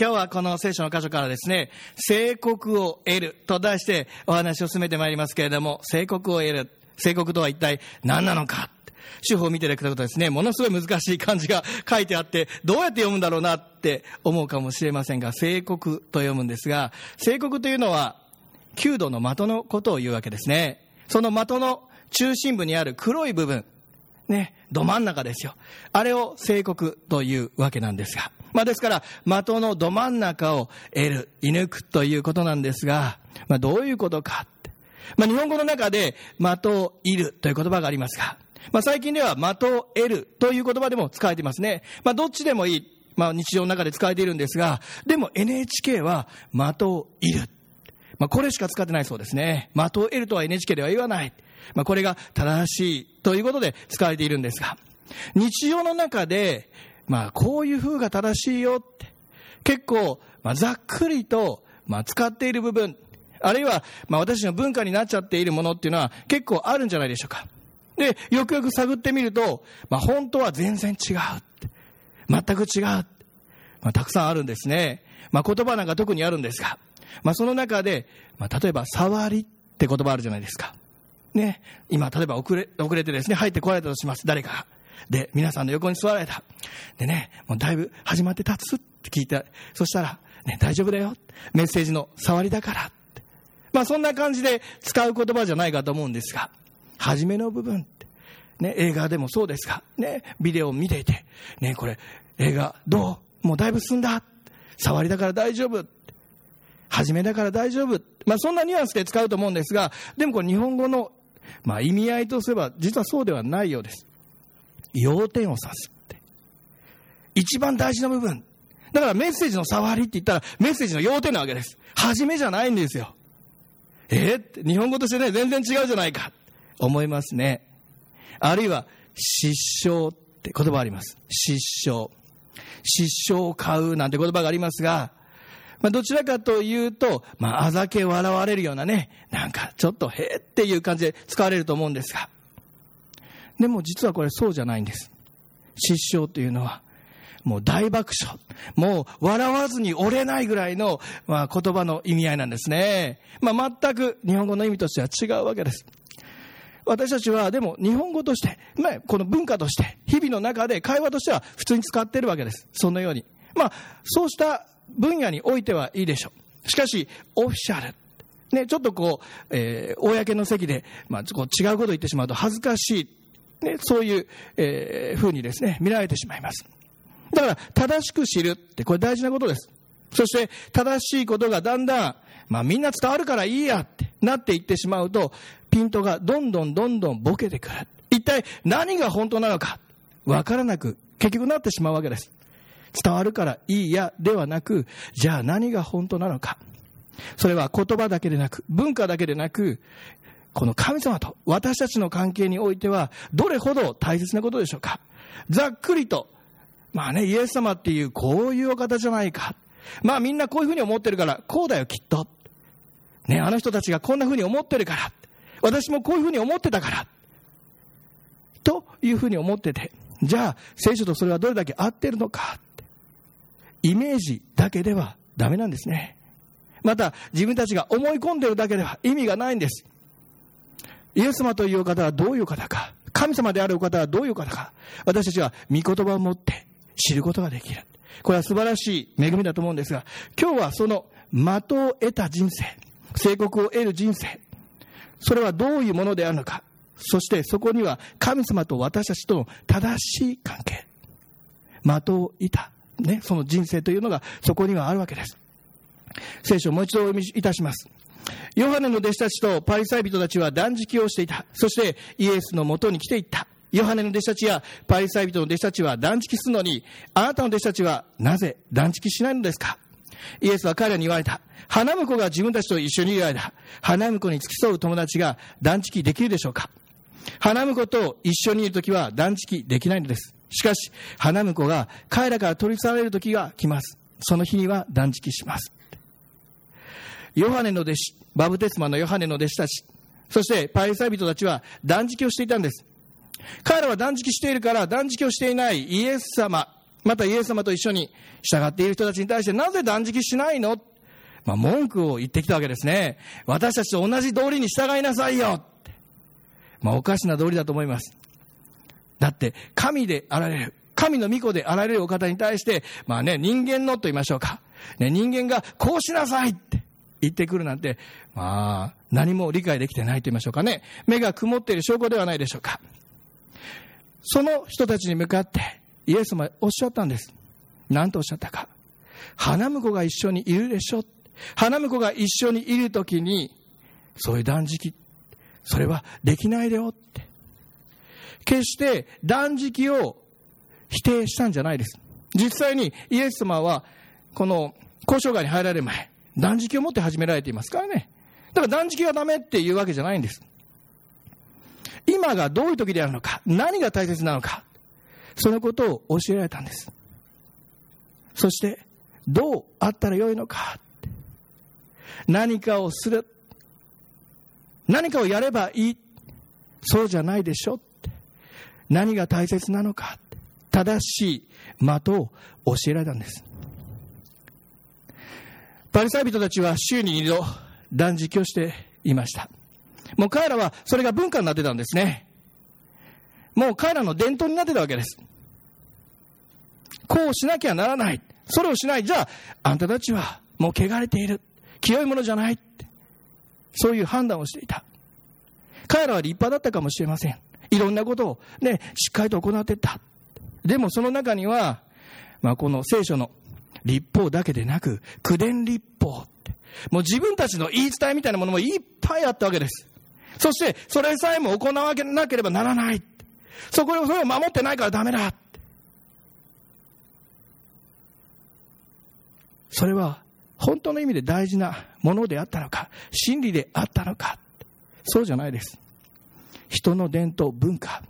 今日はこの聖書の箇所からですね、聖告を得ると題してお話を進めてまいりますけれども、聖告を得る。聖告とは一体何なのか。手法を見ていただくとですね、ものすごい難しい漢字が書いてあって、どうやって読むんだろうなって思うかもしれませんが、聖告と読むんですが、聖告というのは、弓道の的のことを言うわけですね。その的の中心部にある黒い部分、ね、ど真ん中ですよ。あれを聖告というわけなんですが。まあですから、的のど真ん中を得る、射抜くということなんですが、まあどういうことかって。まあ日本語の中で的を射るという言葉がありますが、まあ最近では的を得るという言葉でも使われていますね。まあどっちでもいい。まあ日常の中で使われているんですが、でも NHK は的を射る。まあこれしか使ってないそうですね。的を得るとは NHK では言わない。まあ、これが正しいということで使われているんですが、日常の中で、まあ、こういう風が正しいよって、結構、まあ、ざっくりと、まあ、使っている部分、あるいは、まあ、私の文化になっちゃっているものっていうのは結構あるんじゃないでしょうか。で、よくよく探ってみると、まあ、本当は全然違うって。全く違う。まあ、たくさんあるんですね。まあ、言葉なんか特にあるんですが、まあ、その中で、まあ、例えば、触りって言葉あるじゃないですか。ね、今、例えば遅れ、遅れてですね、入ってこられたとします、誰かが。で、皆さんの横に座られた。でね、もうだいぶ始まって立つって聞いて、そしたら、ね、大丈夫だよ。メッセージの触りだから。まあそんな感じで使う言葉じゃないかと思うんですが、初めの部分って、ね、映画でもそうですが、ね、ビデオを見ていて、ね、これ、映画どう？もうだいぶ進んだ。触りだから大丈夫。初めだから大丈夫。まあそんなニュアンスで使うと思うんですが、でもこれ日本語のまあ意味合いとすれば実はそうではないようです。要点を指すって。一番大事な部分。だからメッセージの触りって言ったらメッセージの要点なわけです。初めじゃないんですよ。えー、って日本語としてね、全然違うじゃないか。思いますね。あるいは、失笑って言葉あります。失笑。失笑を買うなんて言葉がありますが、まあ、どちらかというと、まあ、あざけ笑われるようなね、なんかちょっとへーっていう感じで使われると思うんですが、でも実はこれそうじゃないんです。失笑というのは、もう大爆笑。もう笑わずに折れないぐらいの、まあ、言葉の意味合いなんですね。まあ、全く日本語の意味としては違うわけです。私たちはでも日本語として、まあ、この文化として、日々の中で会話としては普通に使っているわけです。そのように。まあ、そうした分野においてはいいでしょう。しかし、オフィシャル。ね、ちょっとこう、えー、公の席で、まあ、こう違うことを言ってしまうと恥ずかしい。ね、そういう、えー、風にですね、見られてしまいます。だから、正しく知るって、これ大事なことです。そして、正しいことがだんだん、まあみんな伝わるからいいやってなっていってしまうと、ピントがどんどんどんどんボケてくる。一体何が本当なのか、わからなく、結局なってしまうわけです。伝わるからいいやではなく、じゃあ何が本当なのか。それは言葉だけでなく、文化だけでなく、この神様と私たちの関係においては、どれほど大切なことでしょうか。ざっくりと、まあね、イエス様っていうこういうお方じゃないか。まあみんなこういうふうに思ってるから、こうだよきっと。ね、あの人たちがこんなふうに思ってるから。私もこういうふうに思ってたから。というふうに思ってて、じゃあ聖書とそれはどれだけ合ってるのか。イメージだけではダメなんですね。また、自分たちが思い込んでいるだけでは意味がないんです。イエス様という方はどういう方か、神様であるお方はどういう方か、私たちは御言葉を持って知ることができる。これは素晴らしい恵みだと思うんですが、今日はその的を得た人生、聖国を得る人生、それはどういうものであるのか、そしてそこには神様と私たちとの正しい関係、的を得たね、その人生というのがそこにはあるわけです。聖書をもう一度お読みいたします。ヨハネの弟子たちとパリサイ人たちは断食をしていた。そしてイエスのもとに来ていった。ヨハネの弟子たちやパリサイ人の弟子たちは断食するのに、あなたの弟子たちはなぜ断食しないのですか？イエスは彼らに言われた。花婿が自分たちと一緒にいる間、花婿に付き添う友達が断食できるでしょうか？花婿と一緒にいるときは断食できないのです。しかし、花婿が彼らから取り去られる時が来ます。その日には断食します。ヨハネの弟子、バブテスマのヨハネの弟子たち、そしてパリサイ人たちは断食をしていたんです。彼らは断食しているから断食をしていないイエス様、またイエス様と一緒に従っている人たちに対してなぜ断食しないの？まあ、文句を言ってきたわけですね。私たちと同じ通りに従いなさいよまあ、おかしな通りだと思います。だって、神であられる。神の御子であられるお方に対して、まあね、人間のと言いましょうか。ね、人間がこうしなさいって言ってくるなんて、まあ、何も理解できてないと言いましょうかね。目が曇っている証拠ではないでしょうか。その人たちに向かって、イエス様おっしゃったんです。何とおっしゃったか。花婿が一緒にいるでしょ。花婿が一緒にいるときに、そういう断食、それはできないでよって。決して断食を否定したんじゃないです。実際にイエス様は、この交渉外に入られる前、断食を持って始められていますからね。だから断食はダメっていうわけじゃないんです。今がどういう時であるのか、何が大切なのか、そのことを教えられたんです。そして、どうあったらよいのか、何かをする、何かをやればいい、そうじゃないでしょ、何が大切なのか、正しい的を教えられたんです。パリサイ人たちは週に2度断食をしていました。もう彼らはそれが文化になってたんですね。もう彼らの伝統になってたわけです。こうしなきゃならない。それをしない。じゃあ、あんたたちはもう汚れている。清いものじゃない。そういう判断をしていた。彼らは立派だったかもしれません。いろんなことをね、しっかりと行ってった。でもその中には、まあ、この聖書の立法だけでなく、口伝立法って、もう自分たちの言い伝えみたいなものもいっぱいあったわけです。そして、それさえも行わなければならない。そこを、それを守ってないからダメだ。それは、本当の意味で大事なものであったのか、真理であったのか、そうじゃないです。人の伝統、文化、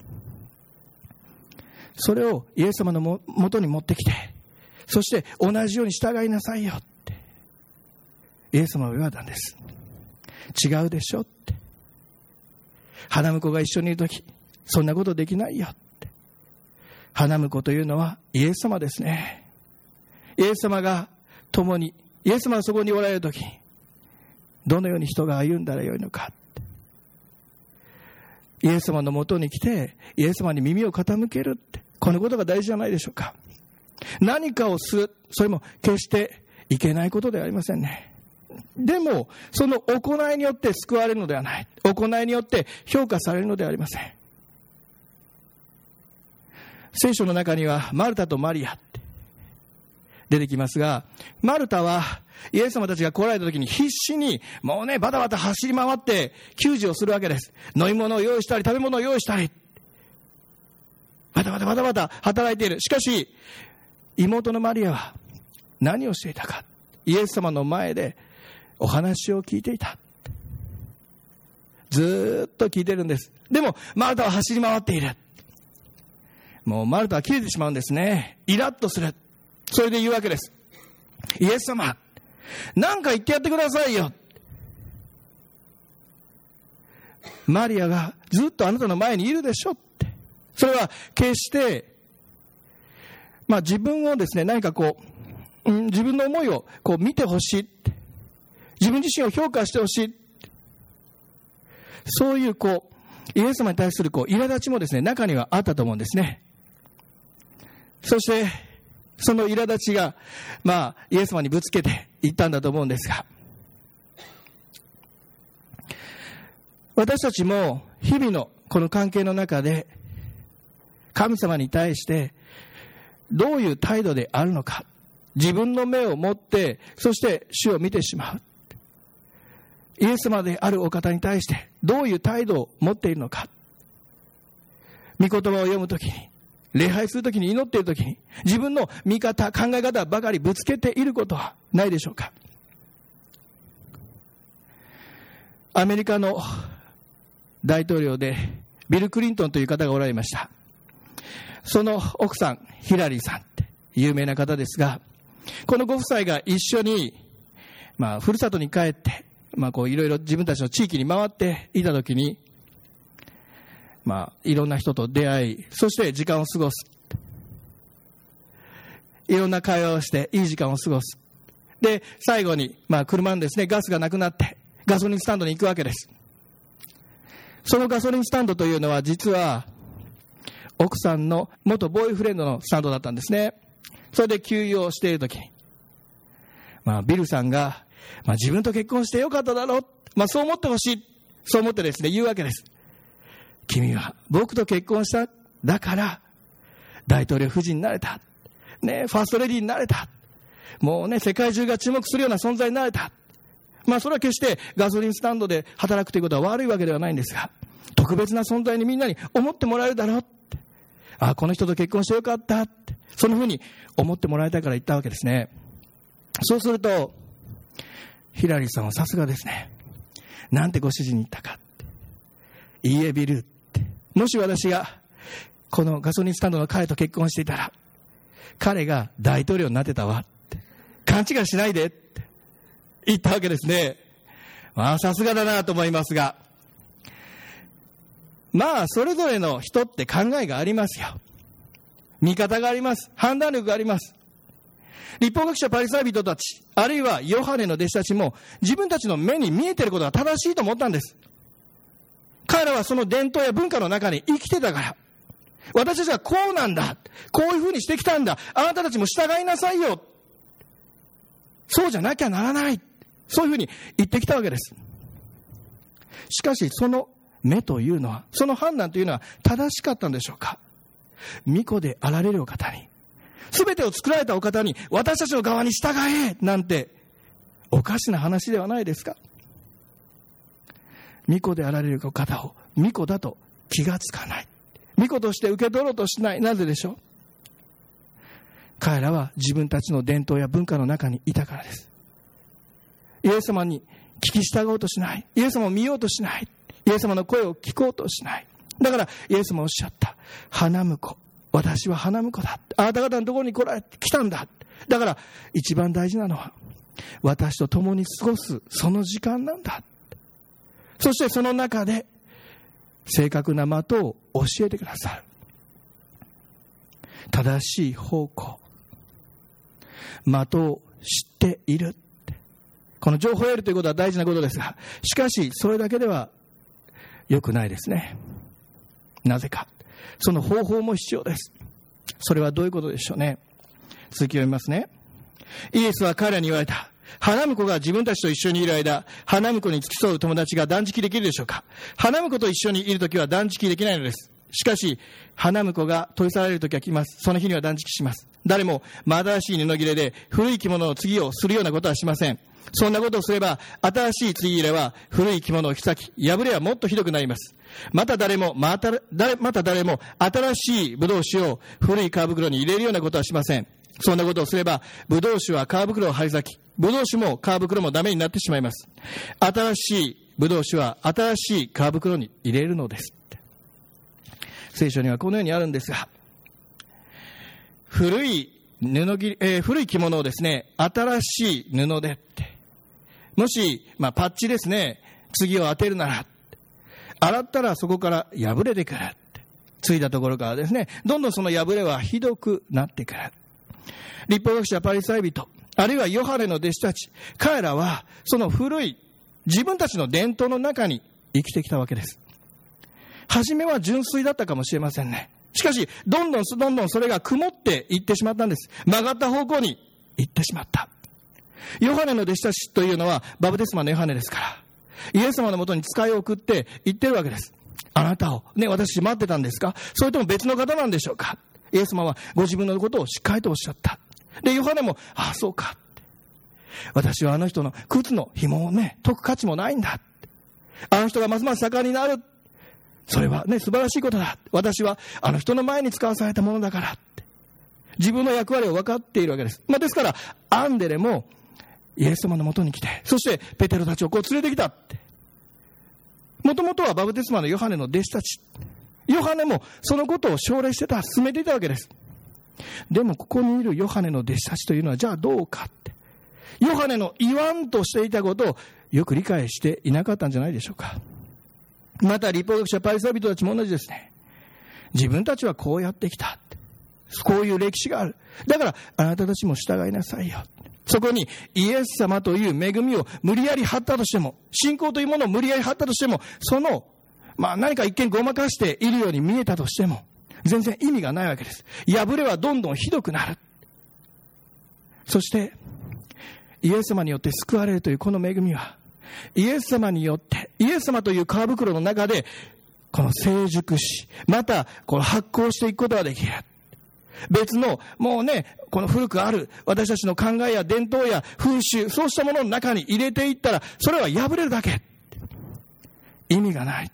それをイエス様のもとに持ってきて、そして同じように従いなさいよって、イエス様は言われたんです。違うでしょって。花婿が一緒にいるとき、そんなことできないよって。花婿というのはイエス様ですね。イエス様が共に、イエス様がそこにおられるとき、どのように人が歩んだらよいのか。イエス様のもとに来て、イエス様に耳を傾けるって、このことが大事じゃないでしょうか。何かをする、それも決していけないことではありませんね。でも、その行いによって救われるのではない。行いによって評価されるのではありません。聖書の中には、マルタとマリア出てきますが、マルタは、イエス様たちが来られた時に必死に、もうね、バタバタ走り回って救助をするわけです。飲み物を用意したり、食べ物を用意したり。バタバタバタバタ働いている。しかし、妹のマリアは何をしていたか。イエス様の前でお話を聞いていた。ずっと聞いてるんです。でも、マルタは走り回っている。もうマルタは切れてしまうんですね。イラッとする。それで言うわけです。イエス様、何か言ってやってくださいよ。マリアがずっとあなたの前にいるでしょって。それは決して、まあ自分をですね、何かこう、うん、自分の思いをこう見てほしい。自分自身を評価してほしい。そういうこう、イエス様に対するこう、苛立ちもですね、中にはあったと思うんですね。そして、その苛立ちが、まあ、イエス様にぶつけていったんだと思うんですが、私たちも日々のこの関係の中で、神様に対してどういう態度であるのか、自分の目を持って、そして主を見てしまう。イエス様であるお方に対してどういう態度を持っているのか。御言葉を読むときに、礼拝するときに祈っているときに、自分の見方、考え方ばかりぶつけていることはないでしょうか。アメリカの大統領で、ビル・クリントンという方がおられました。その奥さん、ヒラリーさんって有名な方ですが、このご夫妻が一緒に、まあ、ふるさとに帰って、まあ、こう、いろいろ自分たちの地域に回っていたときに、まあ、いろんな人と出会い、そして時間を過ごす。いろんな会話をしていい時間を過ごす。で、最後に、まあ車にですね、ガスがなくなって、ガソリンスタンドに行くわけです。そのガソリンスタンドというのは実は、奥さんの元ボーイフレンドのスタンドだったんですね。それで給油をしているときに、まあビルさんが、まあ自分と結婚してよかっただろう。まあそう思ってほしい。そう思ってですね、言うわけです。君は僕と結婚した。だから、大統領夫人になれた。ね、ファーストレディーになれた。もうね、世界中が注目するような存在になれた。まあ、それは決してガソリンスタンドで働くということは悪いわけではないんですが、特別な存在にみんなに思ってもらえるだろうって。ああ、この人と結婚してよかったって。そんなふうに思ってもらいたいから言ったわけですね。そうすると、ヒラリーさんはさすがですね。なんてご主人に言ったかって。いいえ、ビルって。もし私が、このガソリンスタンドの彼と結婚していたら、彼が大統領になってたわって。勘違いしないでって言ったわけですね。まあ、さすがだなと思いますが。まあ、それぞれの人って考えがありますよ。見方があります。判断力があります。立法学者パリサイ人たち、あるいはヨハネの弟子たちも自分たちの目に見えてることが正しいと思ったんです。彼らはその伝統や文化の中に生きてたから。私たちはこうなんだ。こういうふうにしてきたんだ。あなたたちも従いなさいよ。そうじゃなきゃならない。そういうふうに言ってきたわけです。しかし、その目というのは、その判断というのは正しかったんでしょうか巫女であられるお方に、すべてを作られたお方に、私たちの側に従えなんて、おかしな話ではないですか巫女であられる方を巫女だと気がつかない。巫女として受け取ろうとしない。なぜでしょう？彼らは自分たちの伝統や文化の中にいたからです。イエス様に聞き従おうとしない。イエス様を見ようとしない。イエス様の声を聞こうとしない。だからイエス様おっしゃった。花婿。私は花婿だ。あなた方のところに来られ来たんだ。だから一番大事なのは私と共に過ごすその時間なんだ。そしてその中で正確な的を教えてくださる。正しい方向。的を知っている。この情報を得るということは大事なことですが、しかし、それだけでは良くないですね。なぜか。その方法も必要です。それはどういうことでしょうね。続きを読みますね。イエスは彼らに言われた。花婿が自分たちと一緒にいる間、花婿に付き添う友達が断食できるでしょうか？花婿と一緒にいるときは断食できないのです。しかし、花婿が取り去られる時は来ます。その日には断食します。誰も真新しい布切れで古い着物の次をするようなことはしません。そんなことをすれば、新しい継ぎ入れは古い着物を引き裂き、破れはもっとひどくなります。また誰も、またまた誰も新しい葡萄酒を古い皮袋に入れるようなことはしません。そんなことをすれば、葡萄酒は皮袋を張り裂き、葡萄酒も皮袋もダメになってしまいます。新しい葡萄酒は新しい皮袋に入れるのです。聖書にはこのようにあるんですが、古い布切えー、古い着物をですね、新しい布でって、もし、まあ、パッチですね、次を当てるなら、洗ったらそこから破れてくる。ついたところからですね、どんどんその破れはひどくなってくる。立法学者パリサイ人、あるいはヨハネの弟子たち、彼らはその古い自分たちの伝統の中に生きてきたわけです。初めは純粋だったかもしれませんね。しかし、どんどんどんどんそれが曇っていってしまったんです。曲がった方向に行ってしまった。ヨハネの弟子たちというのはバブテスマのヨハネですから、イエス様のもとに使いを送って言ってるわけです。あなたを、ね、私待ってたんですか？それとも別の方なんでしょうか？イエス様はご自分のことをしっかりとおっしゃった。で、ヨハネも、ああ、そうか。私はあの人の靴の紐をね、解く価値もないんだ。あの人がますます盛んになる。それはね、素晴らしいことだ。私はあの人の前に使わされたものだから。自分の役割を分かっているわけです。まあ、ですから、アンデレもイエス様のもとに来て、そしてペテロたちをこう連れてきたって。もともとはバブテスマのヨハネの弟子たち。ヨハネもそのことを奨励してた、進めていたわけです。でもここにいるヨハネの弟子たちというのはじゃあどうかって。ヨハネの言わんとしていたことをよく理解していなかったんじゃないでしょうか。また、立法学者パリサイ人たちも同じですね。自分たちはこうやってきた。こういう歴史がある。だから、あなたたちも従いなさいよ。そこにイエス様という恵みを無理やり張ったとしても、信仰というものを無理やり張ったとしても、その、まあ何か一見ごまかしているように見えたとしても、全然意味がないわけです。破れはどんどんひどくなる。そして、イエス様によって救われるというこの恵みは、イエス様によって、イエス様という皮袋の中で、この成熟し、また、この発酵していくことができる。別の、もうね、この古くある私たちの考えや伝統や風習、そうしたものの中に入れていったら、それは破れるだけ。意味がない。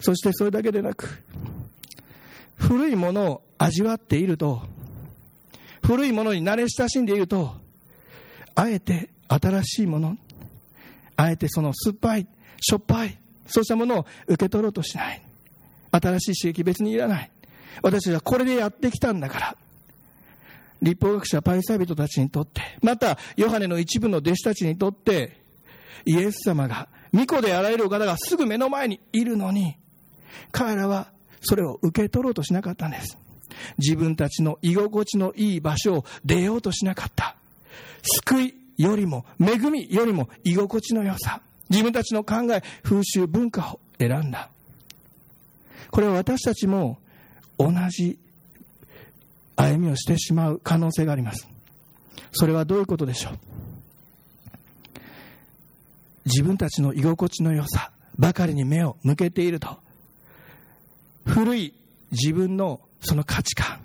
そしてそれだけでなく、古いものを味わっていると、古いものに慣れ親しんでいると、あえて新しいもの、あえてその酸っぱい、しょっぱい、そうしたものを受け取ろうとしない。新しい刺激別にいらない。私たちはこれでやってきたんだから。立法学者パリサイ人たちにとって、また、ヨハネの一部の弟子たちにとって、イエス様が、巫女であられるお方がすぐ目の前にいるのに、彼らはそれを受け取ろうとしなかったんです。自分たちの居心地のいい場所を出ようとしなかった。救いよりも、恵みよりも居心地の良さ。自分たちの考え、風習、文化を選んだ。これは私たちも同じ歩みをしてしまう可能性があります。それはどういうことでしょう？自分たちの居心地の良さばかりに目を向けていると、古い自分のその価値観、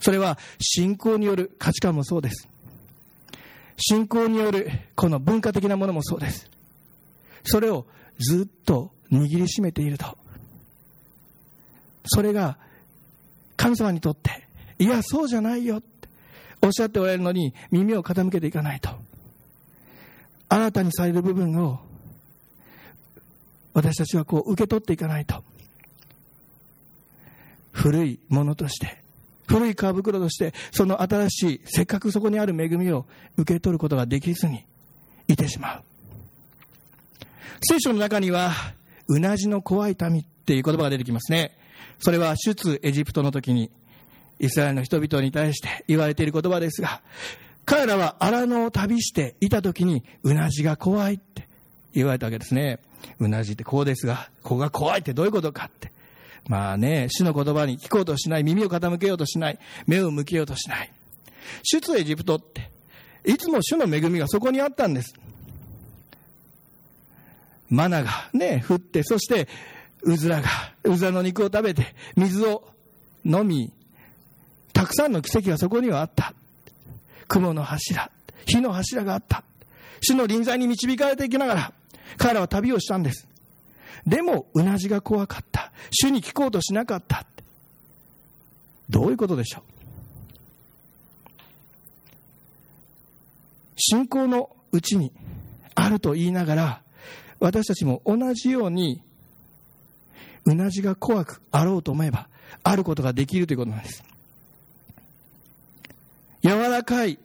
それは信仰による価値観もそうです。信仰によるこの文化的なものもそうです。それをずっと握りしめていると、それが神様にとって、いや、そうじゃないよっておっしゃっておられるのに耳を傾けていかないと。新たにされる部分を私たちはこう受け取っていかないと。古いものとして、古い皮袋として、その新しい、せっかくそこにある恵みを受け取ることができずにいてしまう。聖書の中には、うなじの怖い民っていう言葉が出てきますね。それは出エジプトの時に、イスラエルの人々に対して言われている言葉ですが、彼らは荒野を旅していた時に、うなじが怖いって言われたわけですね。うなじってこうですが、ここが怖いってどういうことかって。まあね、主の言葉に聞こうとしない、耳を傾けようとしない、目を向けようとしない。出エジプトって、いつも主の恵みがそこにあったんです。マナがね、降って、そしてうずらが、うずらの肉を食べて、水を飲み、たくさんの奇跡がそこにはあった。雲の柱、火の柱があった。主の臨在に導かれていきながら、彼らは旅をしたんです。でも、うなじが怖かった。主に聞こうとしなかった。どういうことでしょう？信仰のうちにあると言いながら、私たちも同じようにうなじが怖くあろうと思えば、あることができるということなんです。柔らかい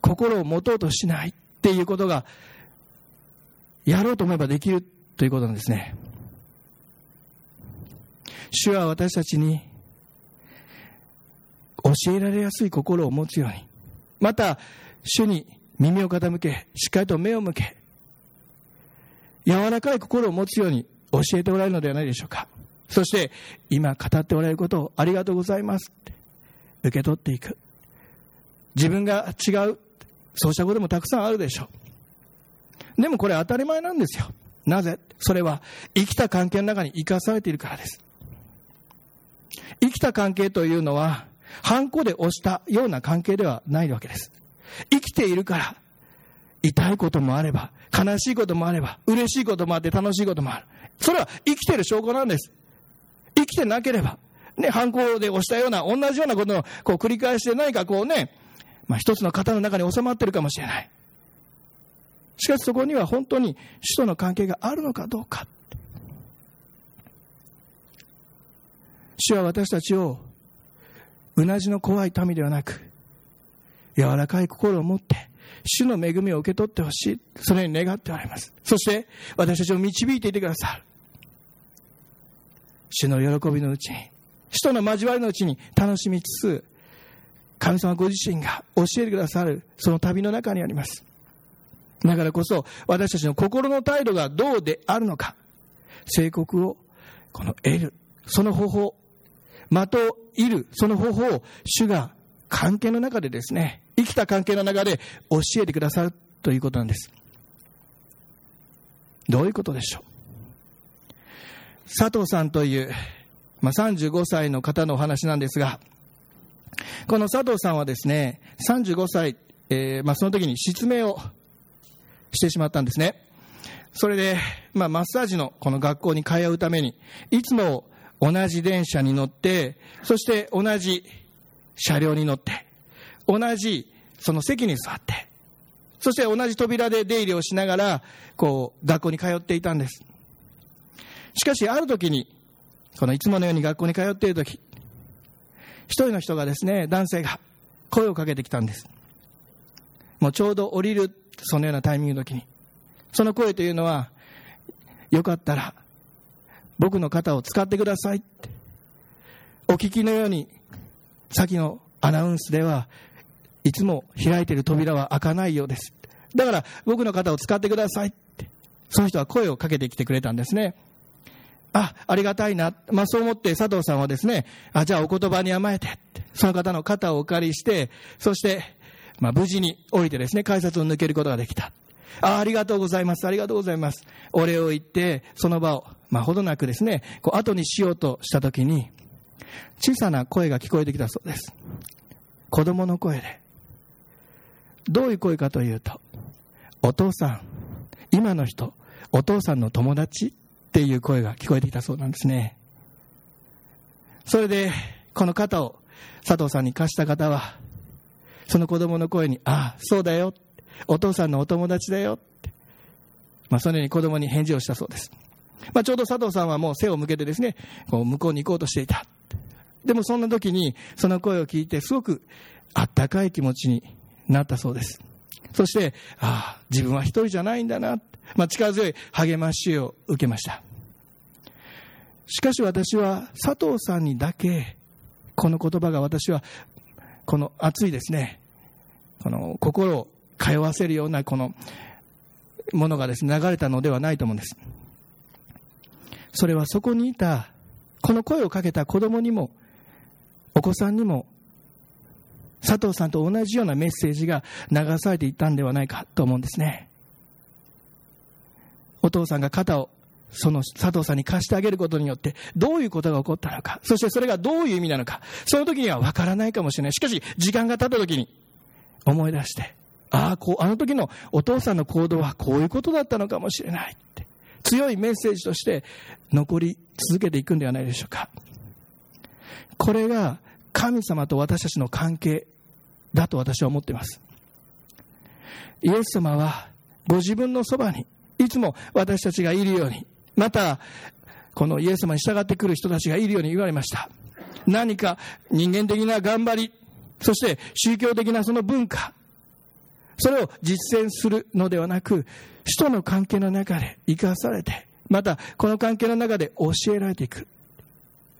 心を持とうとしないっていうことが、やろうと思えばできるということなんですね。主は私たちに教えられやすい心を持つように、また、主に耳を傾け、しっかりと目を向け、柔らかい心を持つように教えておられるのではないでしょうか。そして、今語っておられることをありがとうございますって受け取っていく。自分が違う。そうしたこともたくさんあるでしょう。でもこれ当たり前なんですよ。なぜ？それは生きた関係の中に生かされているからです。生きた関係というのは、ハンコで押したような関係ではないわけです。生きているから、痛いこともあれば、悲しいこともあれば、嬉しいこともあって楽しいこともある。それは生きている証拠なんです。生きてなければ、ね、犯行で押したような、同じようなことをこう繰り返して何かこうね、まあ一つの型の中に収まってるかもしれない。しかしそこには本当に主との関係があるのかどうか。主は私たちを、うなじの怖い民ではなく、柔らかい心を持って、主の恵みを受け取ってほしい。そのように願っておられます。そして、私たちを導いていてくださる。主の喜びのうちに、人の交わりのうちに楽しみつつ、神様ご自身が教えてくださるその旅の中にあります。だからこそ私たちの心の態度がどうであるのか、聖告をこの得る、その方法、的をいる、その方法を主が関係の中でですね、生きた関係の中で教えてくださるということなんです。どういうことでしょう？佐藤さんという、まあ、35歳の方のお話なんですが、この佐藤さんはですね、35歳、えーまあ、その時に失明をしてしまったんですね。それで、まあ、マッサージのこの学校に通うために、いつも同じ電車に乗って、そして同じ車両に乗って、同じその席に座って、そして同じ扉で出入りをしながら、こう、学校に通っていたんです。しかし、ある時に、このいつものように学校に通っている時、一人の人がですね、男性が声をかけてきたんです。もうちょうど降りる、そのようなタイミングの時に。その声というのは、よかったら、僕の肩を使ってくださいって。お聞きのように、先のアナウンスでは、いつも開いている扉は開かないようです。だから、僕の肩を使ってくださいって。その人は声をかけてきてくれたんですね。あ、ありがたいな。まあそう思って佐藤さんはですね、あ、じゃあお言葉に甘えて、その方の肩をお借りして、そして、まあ無事に降りてですね、改札を抜けることができた。あありがとうございます、ありがとうございます。お礼を言って、その場を、ま、ほどなくですね、こう、後にしようとしたときに、小さな声が聞こえてきたそうです。子供の声で。どういう声かというと、お父さん、今の人、お父さんの友達っていう声が聞こえてきたそうなんですね。それで、この肩を佐藤さんに貸した方は、その子供の声に、ああ、そうだよ。お父さんのお友達だよって、まあ、そのように子供に返事をしたそうです。まあ、ちょうど佐藤さんはもう背を向けてですね、こう向こうに行こうとしていた。でもそんな時に、その声を聞いて、すごくあったかい気持ちになったそうです。そして、ああ、自分は一人じゃないんだな、まあ、力強い励ましを受けました。しかし私は佐藤さんにだけ、この言葉が私は、この熱いですね、この心を通わせるようなこのものがですね、流れたのではないと思うんです。それはそこにいた、この声をかけた子供にも、お子さんにも、佐藤さんと同じようなメッセージが流されていたんではないかと思うんですね。お父さんが肩をその佐藤さんに貸してあげることによって、どういうことが起こったのか、そしてそれがどういう意味なのか、その時には分からないかもしれない。しかし、時間が経った時に思い出して、ああ、こう、あの時のお父さんの行動はこういうことだったのかもしれない、強いメッセージとして残り続けていくんではないでしょうか。これが神様と私たちの関係だと私は思っています。イエス様はご自分のそばにいつも私たちがいるように、また、このイエス様に従ってくる人たちがいるように言われました。何か人間的な頑張り、そして宗教的なその文化、それを実践するのではなく、人の関係の中で生かされて、またこの関係の中で教えられていく。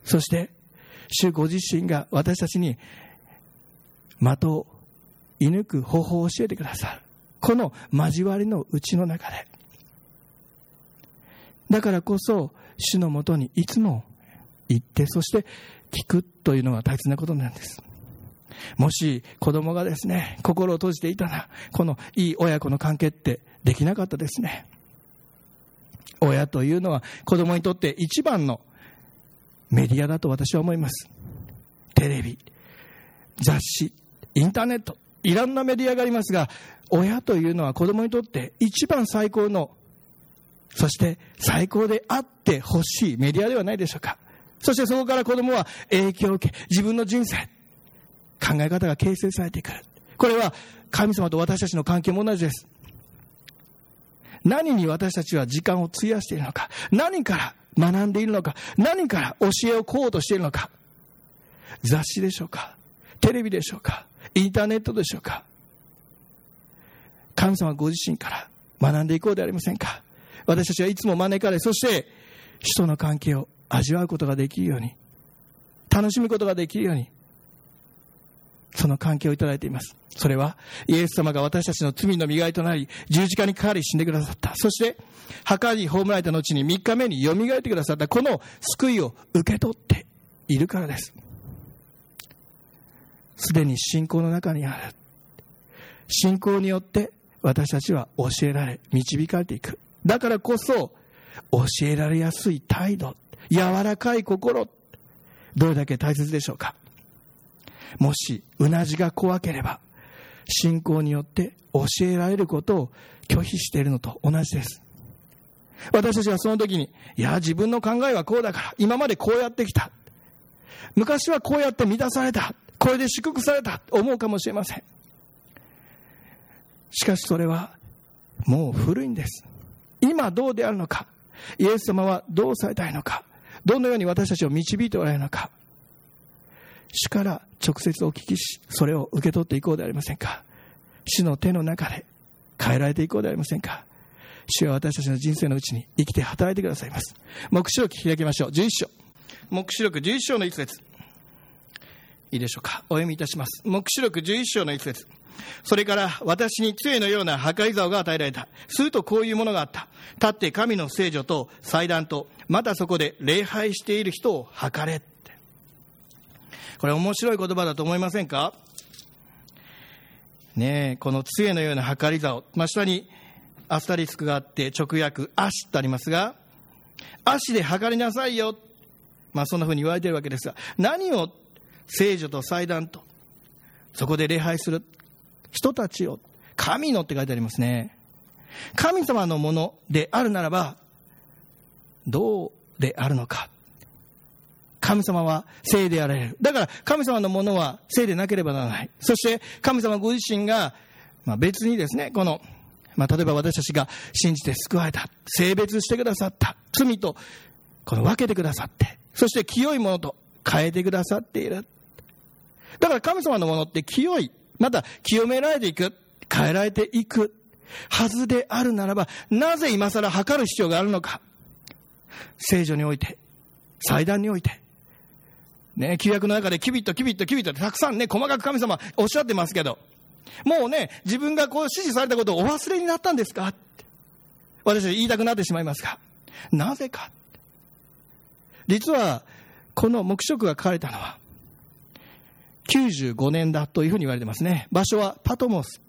そして、主ご自身が私たちに的を射抜く方法を教えてくださる。この交わりのうちの中で。だからこそ、主のもとにいつも行って、そして聞くというのが大切なことなんです。もし子供がですね、心を閉じていたら、このいい親子の関係ってできなかったですね。親というのは子供にとって一番のメディアだと私は思います。テレビ、雑誌、インターネット、いろんなメディアがありますが、親というのは子供にとって一番最高の、そして最高であってほしいメディアではないでしょうか。そしてそこから子供は影響を受け、自分の人生、考え方が形成されてくる。これは神様と私たちの関係も同じです。何に私たちは時間を費やしているのか、何から学んでいるのか、何から教えをこうとしているのか、雑誌でしょうか、テレビでしょうか、インターネットでしょうか、神様ご自身から学んでいこうではありませんか。私たちはいつも招かれ、そして人の関係を味わうことができるように楽しむことができるように、その関係をいただいています。それは、イエス様が私たちの罪の磨いとなり、十字架にかかり死んでくださった。そして、墓に葬られた後に3日目に蘇ってくださった、この救いを受け取っているからです。すでに信仰の中にある。信仰によって私たちは教えられ、導かれていく。だからこそ、教えられやすい態度、柔らかい心、どれだけ大切でしょうか。もし、うなじが怖ければ、信仰によって教えられることを拒否しているのと同じです。私たちはその時に、いや、自分の考えはこうだから、今までこうやってきた。昔はこうやって満たされた。これで祝福されたと。思うかもしれません。しかしそれは、もう古いんです。今どうであるのか。イエス様はどうされたいのか。どのように私たちを導いておられるのか。主から直接お聞きし、それを受け取っていこうではありませんか？主の手の中で変えられていこうではありませんか？主は私たちの人生のうちに生きて働いてくださいます。目視録開きましょう。11章。目視録11章の一節。いいでしょうか？お読みいたします。目視録11章の一節。それから私に杖のような破壊竿が与えられた。するとこういうものがあった。立って神の聖女と祭壇と、またそこで礼拝している人を測れ。これ面白い言葉だと思いませんか？ねえ、この杖のような計り竿、まあ、下にアスタリスクがあって直訳、足とありますが、足で測りなさいよ。まあそんな風に言われてるわけですが、何を聖女と祭壇と、そこで礼拝する？人たちを、神のって書いてありますね。神様のものであるならば、どうであるのか。神様は聖であられる。だから神様のものは聖でなければならない。そして神様ご自身が、まあ、別にですね、この、まあ、例えば私たちが信じて救われた。性別してくださった。罪とこの分けてくださって。そして清いものと変えてくださっている。だから神様のものって清い。また清められていく。変えられていく。はずであるならば、なぜ今更測る必要があるのか。聖女において、祭壇において、ね、旧約の中でキビット、キビット、キビットってたくさんね、細かく神様おっしゃってますけど、もうね、自分がこう指示されたことをお忘れになったんですか？って私は言いたくなってしまいますが、なぜか。実は、この黙示録が書かれたのは、95年だというふうに言われてますね。場所はパトモス。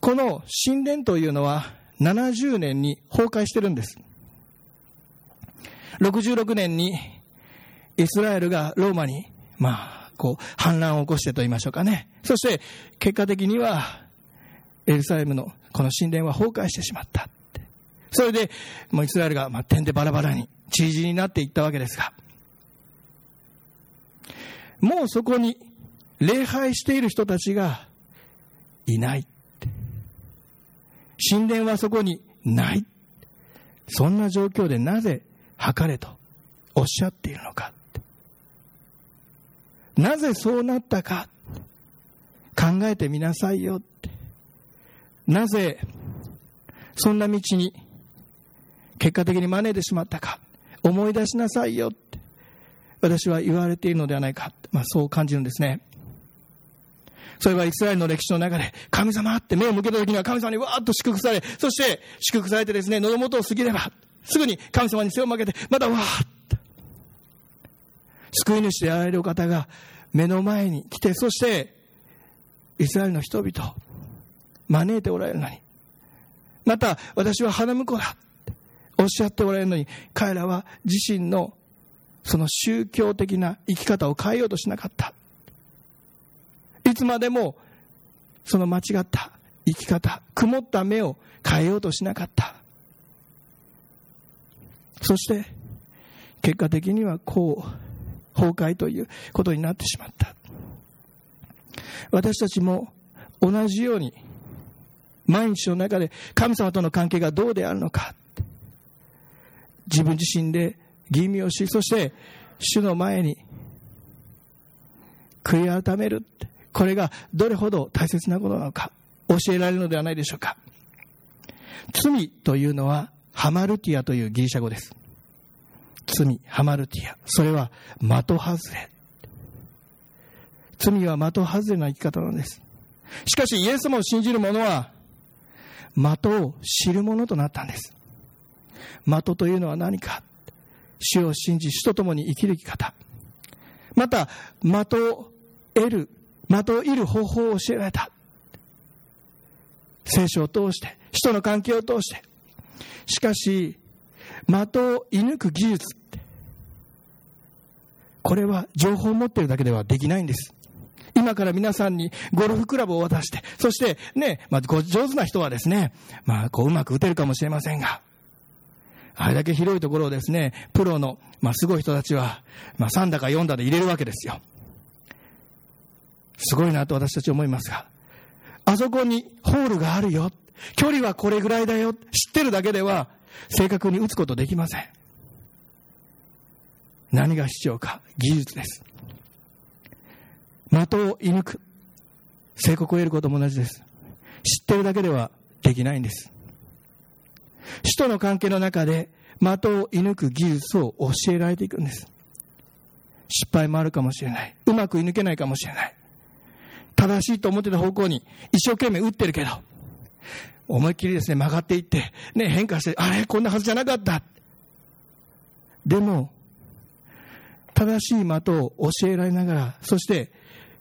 この神殿というのは70年に崩壊してるんです。66年にイスラエルがローマに、まあ、こう、反乱を起こしてと言いましょうかね。そして、結果的には、エルサレムのこの神殿は崩壊してしまった。それで、もうイスラエルが、まあ、点でバラバラに、散りになっていったわけですが、もうそこに礼拝している人たちがいない。神殿はそこにない。そんな状況でなぜ測れとおっしゃっているのか。なぜそうなったか考えてみなさいよって。なぜそんな道に結果的に招いてしまったか思い出しなさいよって私は言われているのではないか、まあ、そう感じるんですね。それはイスラエルの歴史の中で、神様って目を向けた時には神様にわーっと祝福され、そして祝福されてですね、喉元を過ぎれば、すぐに神様に背を向けて、またわーっ救い主であられる方が目の前に来て、そして、イスラエルの人々、招いておられるのに、また、私は花婿だ、おっしゃっておられるのに、彼らは自身のその宗教的な生き方を変えようとしなかった。いつまでも、その間違った生き方、曇った目を変えようとしなかった。そして、結果的にはこう、崩壊ということになってしまった。私たちも同じように毎日の中で神様との関係がどうであるのか。自分自身で吟味をしそして主の前に悔い改める。これがどれほど大切なことなのか。教えられるのではないでしょうか。罪というのはハマルティアというギリシャ語です。罪、ハマルティア。それは的外れ。罪は的外れな生き方なんです。しかしイエス様を信じる者は、的を知るものとなったんです。的というのは何か主を信じ、主と共に生きる生き方。また、的を得る、的を得る方法を教えられた。聖書を通して、人の関係を通して。しかし、的を射抜く技術これは情報を持ってるだけではできないんです。今から皆さんにゴルフクラブを渡して、そしてね、まあ、上手な人はですね、まあ、こううまく打てるかもしれませんが、あれだけ広いところをですね、プロの、まあ、すごい人たちは、まあ、3打か4打で入れるわけですよ。すごいなと私たち思いますが、あそこにホールがあるよ。距離はこれぐらいだよ。知ってるだけでは、正確に打つことできません。何が必要か技術です。的を射抜く。成功を得ることも同じです。知ってるだけではできないんです。死との関係の中で的を射抜く技術を教えられていくんです。失敗もあるかもしれない。うまく射抜けないかもしれない。正しいと思ってた方向に一生懸命打ってるけど、思いっきりですね、曲がっていって、ね、変化して、あれ、こんなはずじゃなかった。でも、正しい的を教えられながら、そして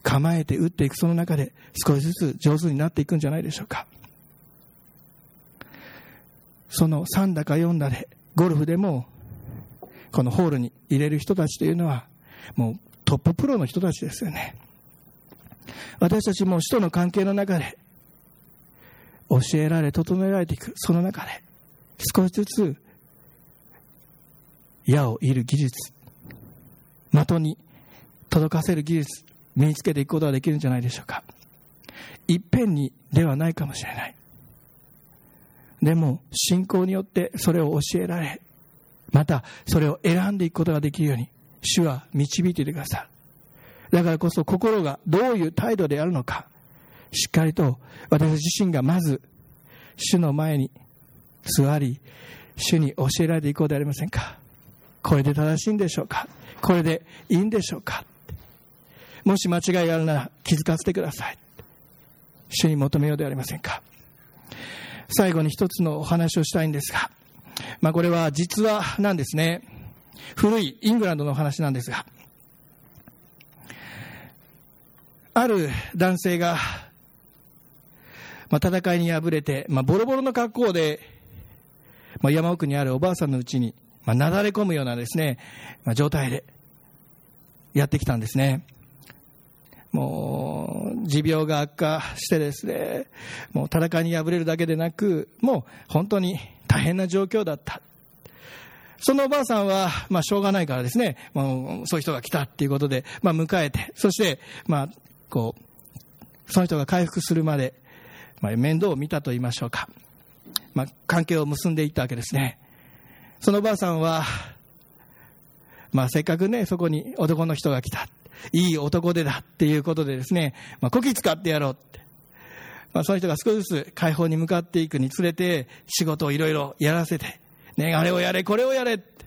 構えて打っていくその中で少しずつ上手になっていくんじゃないでしょうか。その3打か4打で、ゴルフでも、このホールに入れる人たちというのは、もうトッププロの人たちですよね。私たちも人との関係の中で、教えられ、整えられていく、その中で、少しずつ、矢を射る技術、的に届かせる技術、身につけていくことができるんじゃないでしょうか。いっぺんにではないかもしれない。でも、信仰によってそれを教えられ、またそれを選んでいくことができるように、主は導いていてください。だからこそ心がどういう態度であるのか、しっかりと私自身がまず、主の前に座り、主に教えられていこうではありませんか？これで正しいんでしょうか？これでいいんでしょうか？もし間違いがあるなら気づかせてください。主に求めようでありませんか？最後に一つのお話をしたいんですが、まあ、これは実話なんですね。古いイングランドの話なんですが、ある男性が、まあ、戦いに敗れて、まあ、ボロボロの格好で、まあ、山奥にあるおばあさんのうちに、まあ、なだれ込むようなですね、まあ、状態でやってきたんですね。もう、持病が悪化してですね、もう戦いに敗れるだけでなく、もう本当に大変な状況だった。そのおばあさんは、まあ、しょうがないからですね、もう、そういう人が来たっていうことで、まあ、迎えて、そして、まあ、こう、その人が回復するまで、まあ、面倒を見たと言いましょうか。まあ、関係を結んでいったわけですね。そのおばあさんは、まあ、せっかくね、そこに男の人が来た。いい男でだっていうことでですね、まあ、こき使ってやろうって。まあ、その人が少しずつ解放に向かっていくにつれて、仕事をいろいろやらせて、ね、あれをやれ、これをやれって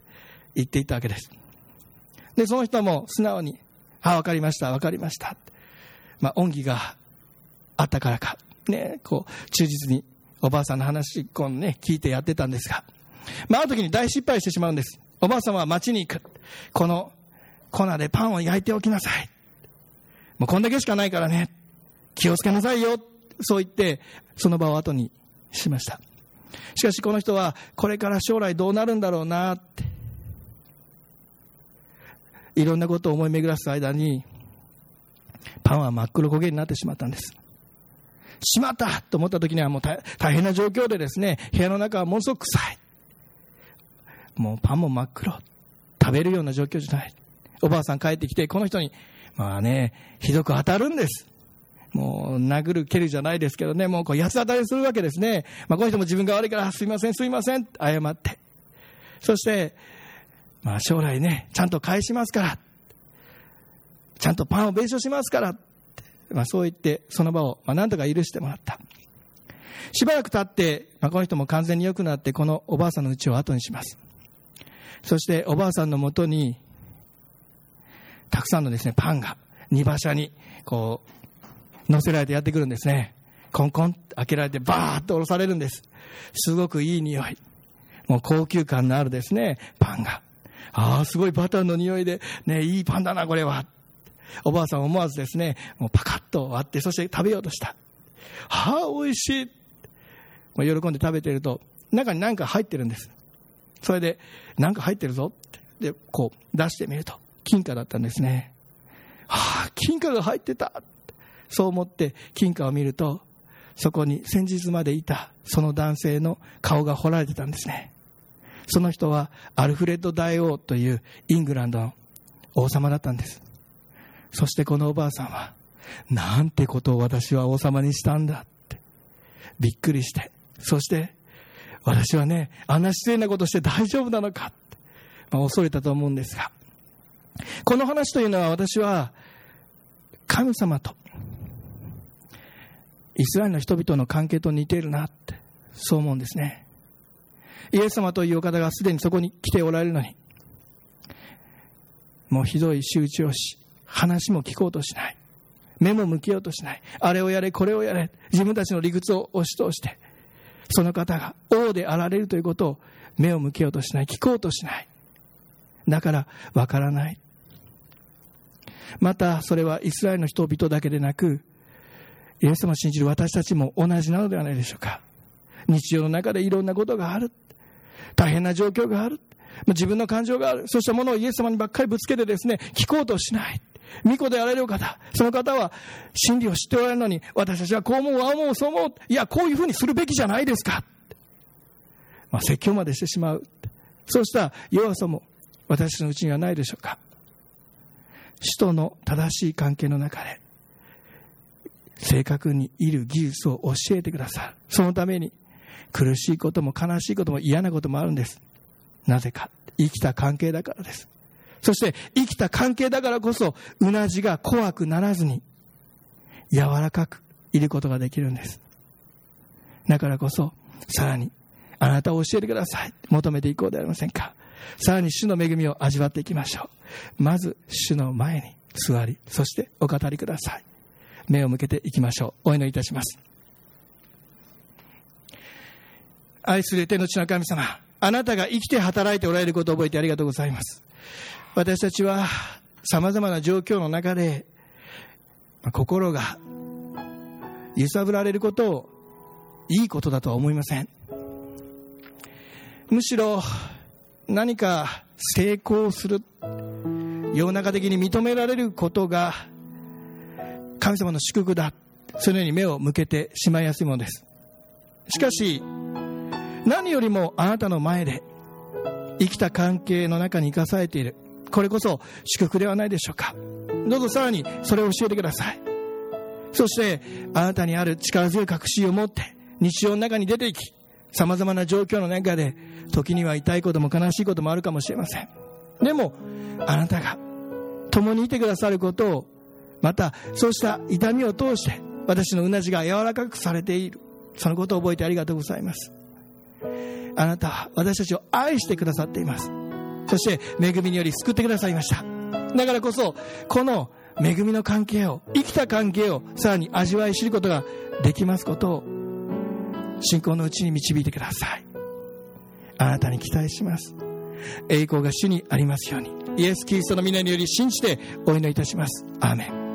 言っていったわけです。で、その人も素直に、あ、わかりました、わかりました。まあ、恩義があったからか、ね、こう、忠実におばあさんの話、こうね、聞いてやってたんですが、まあ、ある時に大失敗してしまうんです。おばあさんは町に行く。この粉でパンを焼いておきなさい。もうこんだけしかないからね。気をつけなさいよ。そう言って、その場を後にしました。しかしこの人は、これから将来どうなるんだろうなって。いろんなことを思い巡らす間に、パンは真っ黒焦げになってしまったんです。しまったと思った時にはもう大変な状況でですね、部屋の中はものすごく臭い。もうパンも真っ黒。食べるような状況じゃない。おばあさん帰ってきて、この人に、まあね、ひどく当たるんです。もう、殴る、蹴るじゃないですけどね、もうこう、八つ当たりするわけですね。まあ、この人も自分が悪いから、すいません、すいません、謝って。そして、まあ、将来ね、ちゃんと返しますから。ちゃんとパンを弁償しますから。まあ、そう言って、その場を、まあ、なんとか許してもらった。しばらく経って、まあ、この人も完全に良くなって、このおばあさんの家を後にします。そしておばあさんのもとに、たくさんのですね、パンが荷馬車に、こう、乗せられてやってくるんですね。コンコン開けられてバーッと下ろされるんです。すごくいい匂い。もう高級感のあるですね、パンが。ああ、すごいバターの匂いで、ね、いいパンだな、これは。おばあさん思わずですね、もうパカッと割って、そして食べようとした。はあ、美味しい。もう喜んで食べてると、中に何か入ってるんです。それで、何か入ってるぞって。で、こう出してみると、金貨だったんですね。はあ、金貨が入ってた。そう思って金貨を見ると、そこに先日までいたその男性の顔が彫られてたんですね。その人はアルフレッド大王というイングランドの王様だったんです。そしてこのおばあさんは、なんてことを私は王様にしたんだってびっくりして、そして私はね、あんな失礼なことして大丈夫なのかって、まあ、恐れたと思うんですが、この話というのは私は神様とイスラエルの人々の関係と似ているなってそう思うんですね。イエス様というお方がすでにそこに来ておられるのにもうひどい仕打ちをし話も聞こうとしない。目も向けようとしない。あれをやれこれをやれ。自分たちの理屈を押し通して。その方が王であられるということを目を向けようとしない。聞こうとしない。だからわからない。またそれはイスラエルの人々だけでなくイエス様を信じる私たちも同じなのではないでしょうか。日常の中でいろんなことがある。大変な状況がある。自分の感情がある。そうしたものをイエス様にばっかりぶつけてですね聞こうとしない。巫女であられる方その方は真理を知っておられるのに私たちはこう思うああ思うそう思う。いやこういうふうにするべきじゃないですか、まあ、説教までしてしまう。そうした弱さも私たちのうちにはないでしょうか。使徒の正しい関係の中で正確にいる技術を教えてくださる。そのために苦しいことも悲しいことも嫌なこともあるんです。なぜか生きた関係だからです。そして生きた関係だからこそうなじが怖くならずに柔らかくいることができるんです。だからこそさらにあなたを教えてください。求めていこうではありませんか。さらに主の恵みを味わっていきましょう。まず主の前に座りそしてお語りください。目を向けていきましょう。お祈りいたします。愛する天の地の神様あなたが生きて働いておられることを覚えてありがとうございます。私たちはさまざまな状況の中で心が揺さぶられることをいいことだとは思いません。むしろ何か成功する世の中的に認められることが神様の祝福だ。そのように目を向けてしまいやすいものです。しかし何よりもあなたの前で生きた関係の中に生かされている。これこそ祝福ではないでしょうか。どうぞさらにそれを教えてください。そしてあなたにある力強い確信を持って日常の中に出ていきさまざまな状況の中で時には痛いことも悲しいこともあるかもしれません。でもあなたが共にいてくださることをまたそうした痛みを通して私のうなじが柔らかくされている。そのことを覚えてありがとうございます。あなたは私たちを愛してくださっています。そして恵みにより救ってくださいました。だからこそこの恵みの関係を生きた関係をさらに味わい知ることができますことを信仰のうちに導いてください。あなたに期待します。栄光が主にありますようにイエス・キリストの皆により信じてお祈りいたします。アーメン。